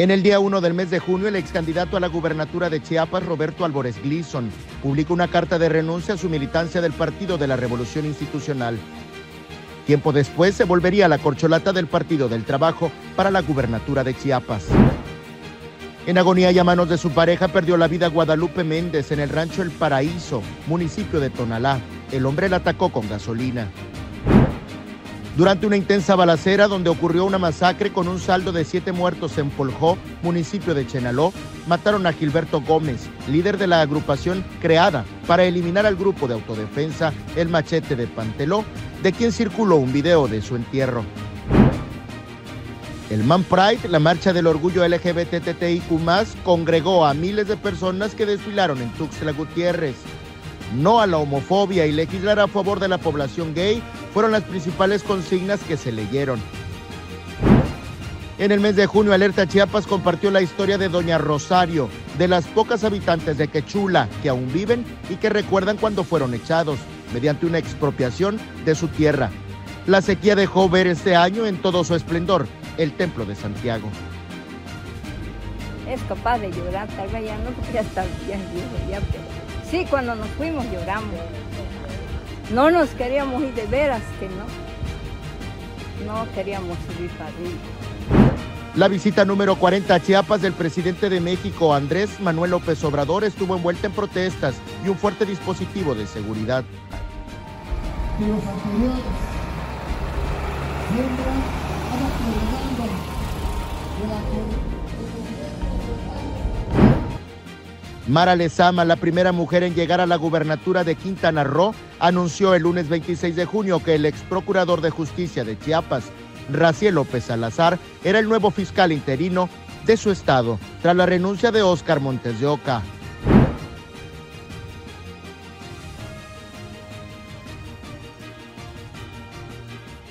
En el día 1 del mes de junio, el ex candidato a la gubernatura de Chiapas, Roberto Álvarez Gleason, publicó una carta de renuncia a su militancia del Partido de la Revolución Institucional. Tiempo después se volvería a la corcholata del Partido del Trabajo para la gubernatura de Chiapas. En agonía y a manos de su pareja perdió la vida Guadalupe Méndez en el rancho El Paraíso, municipio de Tonalá. El hombre la atacó con gasolina durante una intensa balacera donde ocurrió una masacre con un saldo de siete muertos en Poljó, municipio de Chenaló, mataron a Gilberto Gómez, líder de la agrupación creada para eliminar al grupo de autodefensa El Machete de Panteló, de quien circuló un video de su entierro. El Man Pride, la marcha del orgullo LGBTTIQ+, congregó a miles de personas que desfilaron en Tuxtla Gutiérrez no a la homofobia y legislar a favor de la población gay fueron las principales consignas que se leyeron. En el mes de junio, Alerta Chiapas compartió la historia de Doña Rosario, de las pocas habitantes de Quechula que aún viven y que recuerdan cuando fueron echados mediante una expropiación de su tierra. La sequía dejó ver este año en todo su esplendor el Templo de Santiago. Es capaz de llorar, tal vez ya no, ya está bien ya, pero Sí, cuando nos fuimos lloramos. No nos queríamos ir de veras que no. No queríamos subir para arriba. La visita número 40 a Chiapas del presidente de México, Andrés Manuel López Obrador, estuvo envuelta en protestas y un fuerte dispositivo de seguridad. Mara Lezama, la primera mujer en llegar a la gubernatura de Quintana Roo, anunció el lunes 26 de junio que el ex procurador de justicia de Chiapas, Raciel López Salazar, era el nuevo fiscal interino de su estado, tras la renuncia de Óscar Montes de Oca.